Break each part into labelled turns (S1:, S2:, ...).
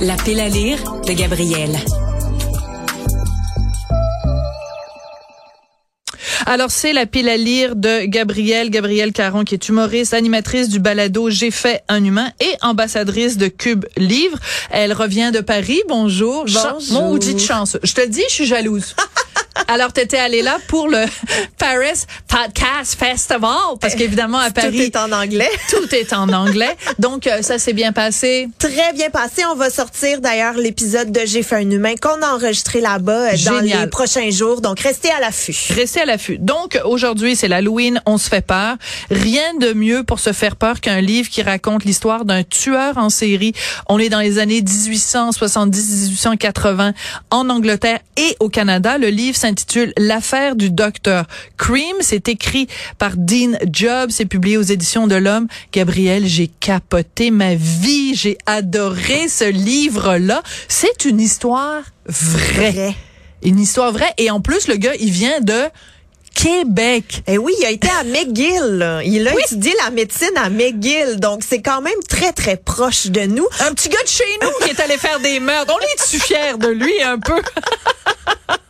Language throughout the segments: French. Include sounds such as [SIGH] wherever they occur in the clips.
S1: La pile à lire de Gabriel.
S2: Alors, c'est la pile à lire de Gabrielle, Gabrielle Caron, qui est humoriste, animatrice du balado J'ai fait un humain et ambassadrice de Cube Livre. Elle revient de Paris. Bonjour.
S3: Bonjour.
S2: Mon outil de chance. Je te le dis, je suis jalouse. [LAUGHS] Alors, tu étais allée là pour le [LAUGHS] Paris Podcast Festival, parce qu'évidemment, à Paris...
S3: Tout est en anglais. [LAUGHS]
S2: Tout est en anglais. Donc, euh, ça s'est bien passé.
S3: Très bien passé. On va sortir d'ailleurs l'épisode de J'ai fait un humain qu'on a enregistré là-bas euh, dans les prochains jours. Donc, restez à l'affût.
S2: Restez à l'affût. Donc, aujourd'hui, c'est l'Halloween, on se fait peur. Rien de mieux pour se faire peur qu'un livre qui raconte l'histoire d'un tueur en série. On est dans les années 1870-1880 en Angleterre et au Canada. Le livre s'intitule L'affaire du docteur Cream. C'est écrit par Dean Job. C'est publié aux éditions de l'Homme. Gabriel, j'ai capoté ma vie. J'ai adoré ce livre-là. C'est une histoire vraie.
S3: Vrai.
S2: Une histoire vraie. Et en plus, le gars, il vient de Québec.
S3: Eh oui, il a été à McGill. Il a étudié la médecine à McGill. Donc, c'est quand même très, très proche de nous.
S2: Un petit gars de chez nous qui est allé faire des meurtres. On est-tu fiers de lui un peu? [LAUGHS]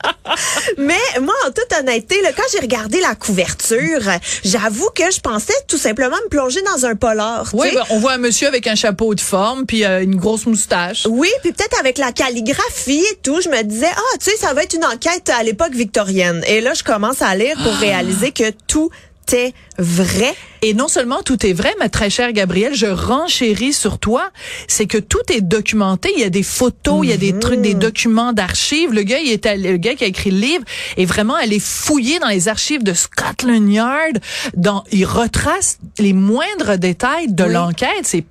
S3: Mais moi, en toute honnêteté, là, quand j'ai regardé la couverture, j'avoue que je pensais tout simplement me plonger dans un polar.
S2: Oui, ben, on voit un monsieur avec un chapeau de forme puis euh, une grosse moustache.
S3: Oui, puis peut-être avec la calligraphie et tout, je me disais ah, tu sais, ça va être une enquête à l'époque victorienne. Et là, je commence à lire pour réaliser que tout est vrai.
S2: Et non seulement tout est vrai, ma très chère Gabrielle, je renchéris sur toi, c'est que tout est documenté. Il y a des photos, il y a des trucs, des documents d'archives. Le gars, il est allé, le gars qui a écrit le livre est vraiment allé fouiller dans les archives de Scotland Yard. Dans, il retrace les moindres détails de l'enquête. C'est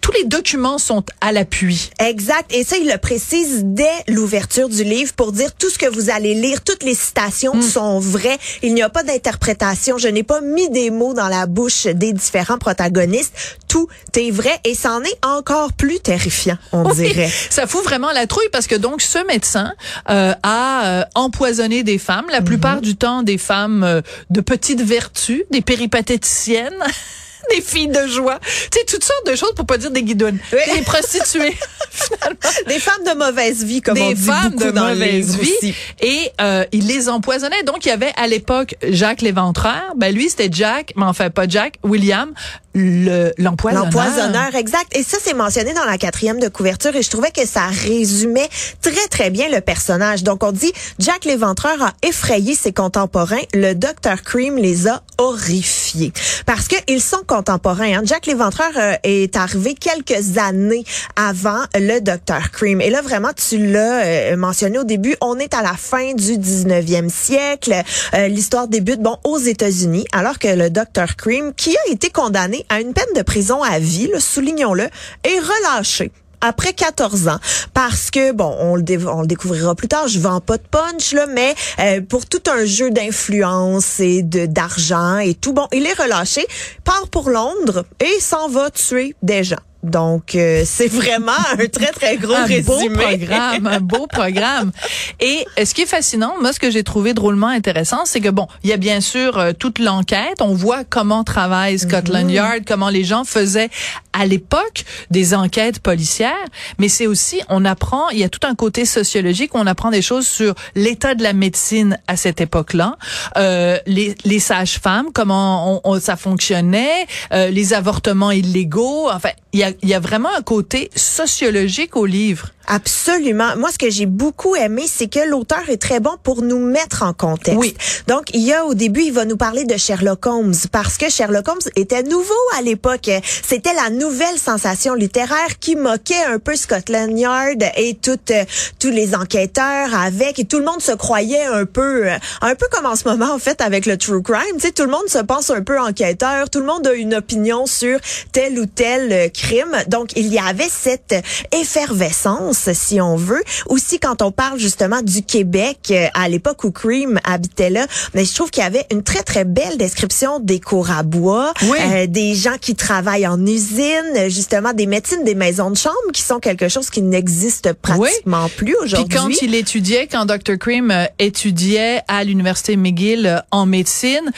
S2: tous les documents sont à l'appui.
S3: Exact. Et ça, il le précise dès l'ouverture du livre pour dire tout ce que vous allez lire, toutes les citations sont vraies. Il n'y a pas d'interprétation. Je n'ai pas mis des mots dans la bouche des différents protagonistes. Tout est vrai et c'en est encore plus terrifiant, on dirait.
S2: Ça fout vraiment la trouille parce que donc ce médecin euh, a euh, empoisonné des femmes, la plupart du temps des femmes euh, de petite vertu, des péripatéticiennes. [LAUGHS] [LAUGHS] des filles de joie. Tu sais, toutes sortes de choses pour pas dire des guidounes. Des prostituées, [LAUGHS] finalement.
S3: Des femmes de mauvaise vie, comme
S2: des
S3: on dit
S2: femmes
S3: beaucoup
S2: de
S3: dans
S2: mauvaise vie.
S3: aussi.
S2: Et euh, il les empoisonnait. Donc, il y avait à l'époque Jacques Léventreur. Ben lui, c'était Jack, mais enfin pas Jack, William, le l'empoisonneur.
S3: L'empoisonneur, exact. Et ça, c'est mentionné dans la quatrième de couverture et je trouvais que ça résumait très, très bien le personnage. Donc, on dit, Jack Léventreur a effrayé ses contemporains. Le Dr. Cream les a horrifiés. Parce qu'ils sont contemporains. Hein. Jack Léventreur euh, est arrivé quelques années avant le Dr. Cream. Et là, vraiment, tu l'as euh, mentionné au début, on est à la fin du 19e siècle. Euh, L'histoire débute, bon, aux États-Unis, alors que le Dr. Cream, qui a été condamné à une peine de prison à vie, soulignons-le, est relâché après 14 ans. Parce que bon on le, on le découvrira plus tard je vends pas de punch là mais euh, pour tout un jeu d'influence et de d'argent et tout bon il est relâché part pour Londres et s'en va tuer des gens donc euh, c'est vraiment [LAUGHS] un très très gros
S2: un beau
S3: résumé
S2: programme, un beau programme. Et euh, ce qui est fascinant, moi, ce que j'ai trouvé drôlement intéressant, c'est que bon, il y a bien sûr euh, toute l'enquête. On voit comment travaille Scotland Yard, comment les gens faisaient à l'époque des enquêtes policières. Mais c'est aussi, on apprend, il y a tout un côté sociologique. où On apprend des choses sur l'état de la médecine à cette époque-là, euh, les, les sages-femmes, comment on, on- ça fonctionnait, euh, les avortements illégaux. Enfin, il y a, vraiment un côté sociologique au livre.
S3: Absolument. Moi, ce que j'ai beaucoup aimé, c'est que l'auteur est très bon pour nous mettre en contexte.
S2: Oui.
S3: Donc, il y a au début, il va nous parler de Sherlock Holmes parce que Sherlock Holmes était nouveau à l'époque. C'était la nouvelle sensation littéraire qui moquait un peu Scotland Yard et toutes, euh, tous les enquêteurs avec et tout le monde se croyait un peu, euh, un peu comme en ce moment en fait avec le true crime. Tu sais, tout le monde se pense un peu enquêteur, tout le monde a une opinion sur tel ou tel euh, crime. Donc, il y avait cette effervescence France, si on veut. Aussi, quand on parle justement du Québec, euh, à l'époque où Cream habitait là, mais je trouve qu'il y avait une très, très belle description des cours à bois, euh, des gens qui travaillent en usine, justement des médecines, des maisons de chambre qui sont quelque chose qui n'existe pratiquement plus aujourd'hui.
S2: Puis quand il étudiait, quand Dr. Cream euh, étudiait à l'université McGill en médecine,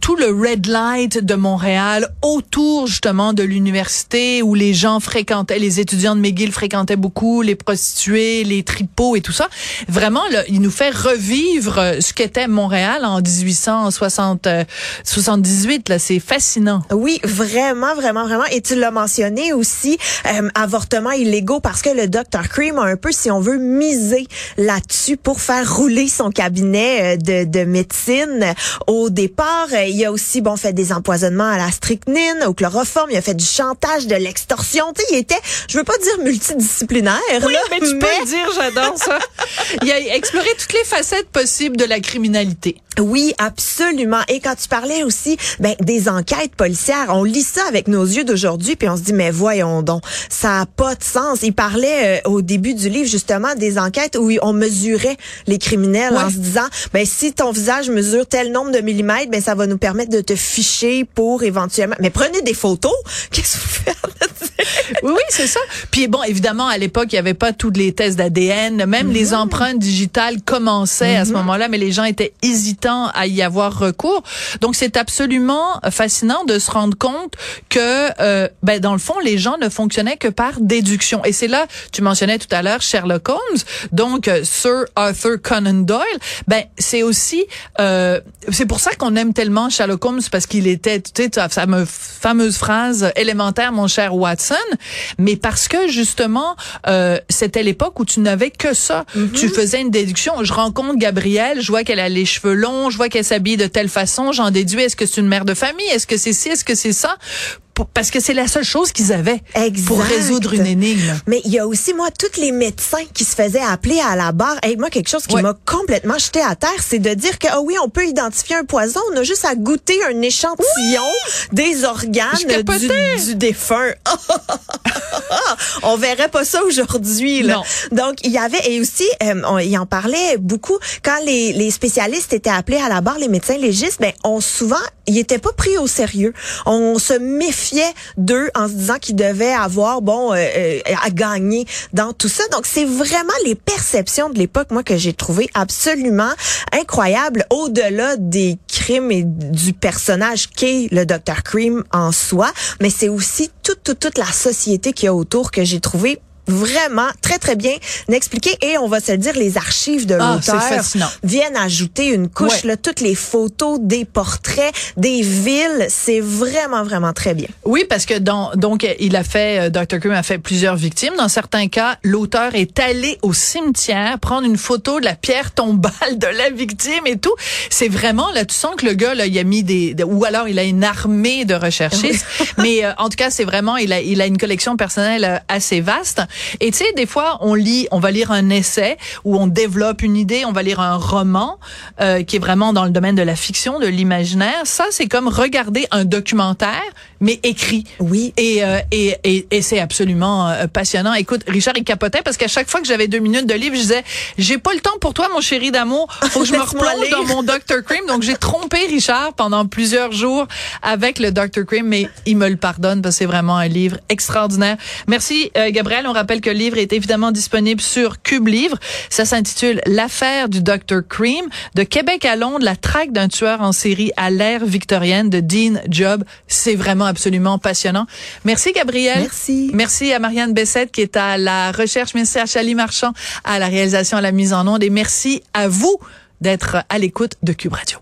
S2: tout le red light de Montréal autour justement de l'université où les gens fréquentaient, les étudiants de McGill fréquentaient beaucoup, les prostituées, les tripots et tout ça. Vraiment, il nous fait revivre euh, ce qu'était Montréal en 1878. Là, c'est fascinant.
S3: Oui, vraiment, vraiment, vraiment. Et tu l'as mentionné aussi, euh, avortements illégaux, parce que le Dr. Cream a un peu, si on veut, misé là-dessus pour faire rouler son cabinet euh, de, de médecine. Au départ, il a aussi, bon, fait des empoisonnements à la strychnine, au chloroforme, il a fait du chantage, de l'extorsion. Tu sais, il était, je veux pas dire multidisciplinaire.
S2: Oui, mais tu peux le dire, j'adore ça. [LAUGHS] il a exploré toutes les facettes possibles de la criminalité.
S3: Oui, absolument. Et quand tu parlais aussi ben, des enquêtes policières, on lit ça avec nos yeux d'aujourd'hui, puis on se dit, mais voyons donc, ça a pas de sens. Il parlait euh, au début du livre justement des enquêtes où on mesurait les criminels en se disant, ben si ton visage mesure tel nombre de millimètres, ben ça va nous permettre de te ficher pour éventuellement. Mais prenez des photos. Qu'est-ce que
S2: oui, oui, c'est ça. Puis bon, évidemment, à l'époque, il n'y avait pas tous les tests d'ADN. Même les empreintes digitales commençaient à ce mhm. moment-là, mais les gens étaient hésitants à y avoir recours. Donc, c'est absolument fascinant de se rendre compte que, euh, ben, dans le fond, les gens ne fonctionnaient que par déduction. Et c'est là, tu mentionnais tout à l'heure Sherlock Holmes, donc euh, Sir Arthur Conan Doyle. Ben, c'est aussi, euh, c'est pour ça qu'on aime tellement Sherlock Holmes parce qu'il était, tu sais, sa fameuse phrase élémentaire, mon cher Watson mais parce que justement, euh, c'était l'époque où tu n'avais que ça. Mm-hmm. Tu faisais une déduction. Je rencontre Gabrielle, je vois qu'elle a les cheveux longs, je vois qu'elle s'habille de telle façon, j'en déduis est-ce que c'est une mère de famille, est-ce que c'est ci, est-ce que c'est ça? Parce que c'est la seule chose qu'ils avaient pour résoudre une énigme.
S3: Mais il y a aussi moi tous les médecins qui se faisaient appeler à la barre. Et moi quelque chose qui m'a complètement jeté à terre, c'est de dire que oh oui, on peut identifier un poison, on a juste à goûter un échantillon des organes du, du, défunt. [LAUGHS] on verrait pas ça aujourd'hui là. Donc il y avait et aussi euh, on, il en parlait beaucoup quand les, les spécialistes étaient appelés à la barre, les médecins légistes, ben on souvent ils étaient pas pris au sérieux. On se méfiait d'eux en se disant qu'ils devaient avoir bon euh, euh, à gagner dans tout ça. Donc c'est vraiment les perceptions de l'époque moi que j'ai trouvé absolument incroyable au-delà des crimes et du personnage qu'est le Dr Cream en soi, mais c'est aussi toute toute toute la société qui y a autour que j'ai trouvé vraiment très très bien expliqué et on va se le dire les archives de ah, l'auteur viennent ajouter une couche là toutes les photos des portraits des villes. C'est vraiment vraiment très bien.
S2: Oui parce que dans, donc il a fait euh, Dr Cream a fait plusieurs victimes. Dans certains cas l'auteur est allé au cimetière prendre une photo de la pierre tombale de la victime et tout. C'est vraiment là tu sens que le gars là il a mis des, ou alors il a une armée de recherchistes. [LAUGHS] Mais euh, en tout cas c'est vraiment il a il a une collection personnelle euh, assez vaste et tu sais, des fois, on lit, on va lire un essai où on développe une idée, on va lire un roman euh, qui est vraiment dans le domaine de la fiction, de l'imaginaire. Ça, c'est comme regarder un documentaire, mais écrit.
S3: Oui.
S2: Et euh, et, et, et c'est absolument euh, passionnant. Écoute, Richard, il capotait parce qu'à chaque fois que j'avais deux minutes de livre, je disais, j'ai pas le temps pour toi, mon chéri d'amour. Faut que je me replonge dans mon Dr. Cream. Donc, j'ai trompé Richard pendant plusieurs jours avec le Dr. Cream, mais il me le pardonne parce que c'est vraiment un livre extraordinaire. Merci, Gabriel. On rappelle que le livre est évidemment disponible sur Cube Livre. Ça s'intitule L'affaire du Dr. Cream. De Québec à Londres, la traque d'un tueur en série à l'ère victorienne de Dean Job. C'est vraiment absolument passionnant. Merci, Gabriel.
S3: Merci.
S2: Merci à Marianne Bessette qui est à la recherche. Merci à Chali Marchand à la réalisation, à la mise en onde. Et merci à vous d'être à l'écoute de Cube Radio.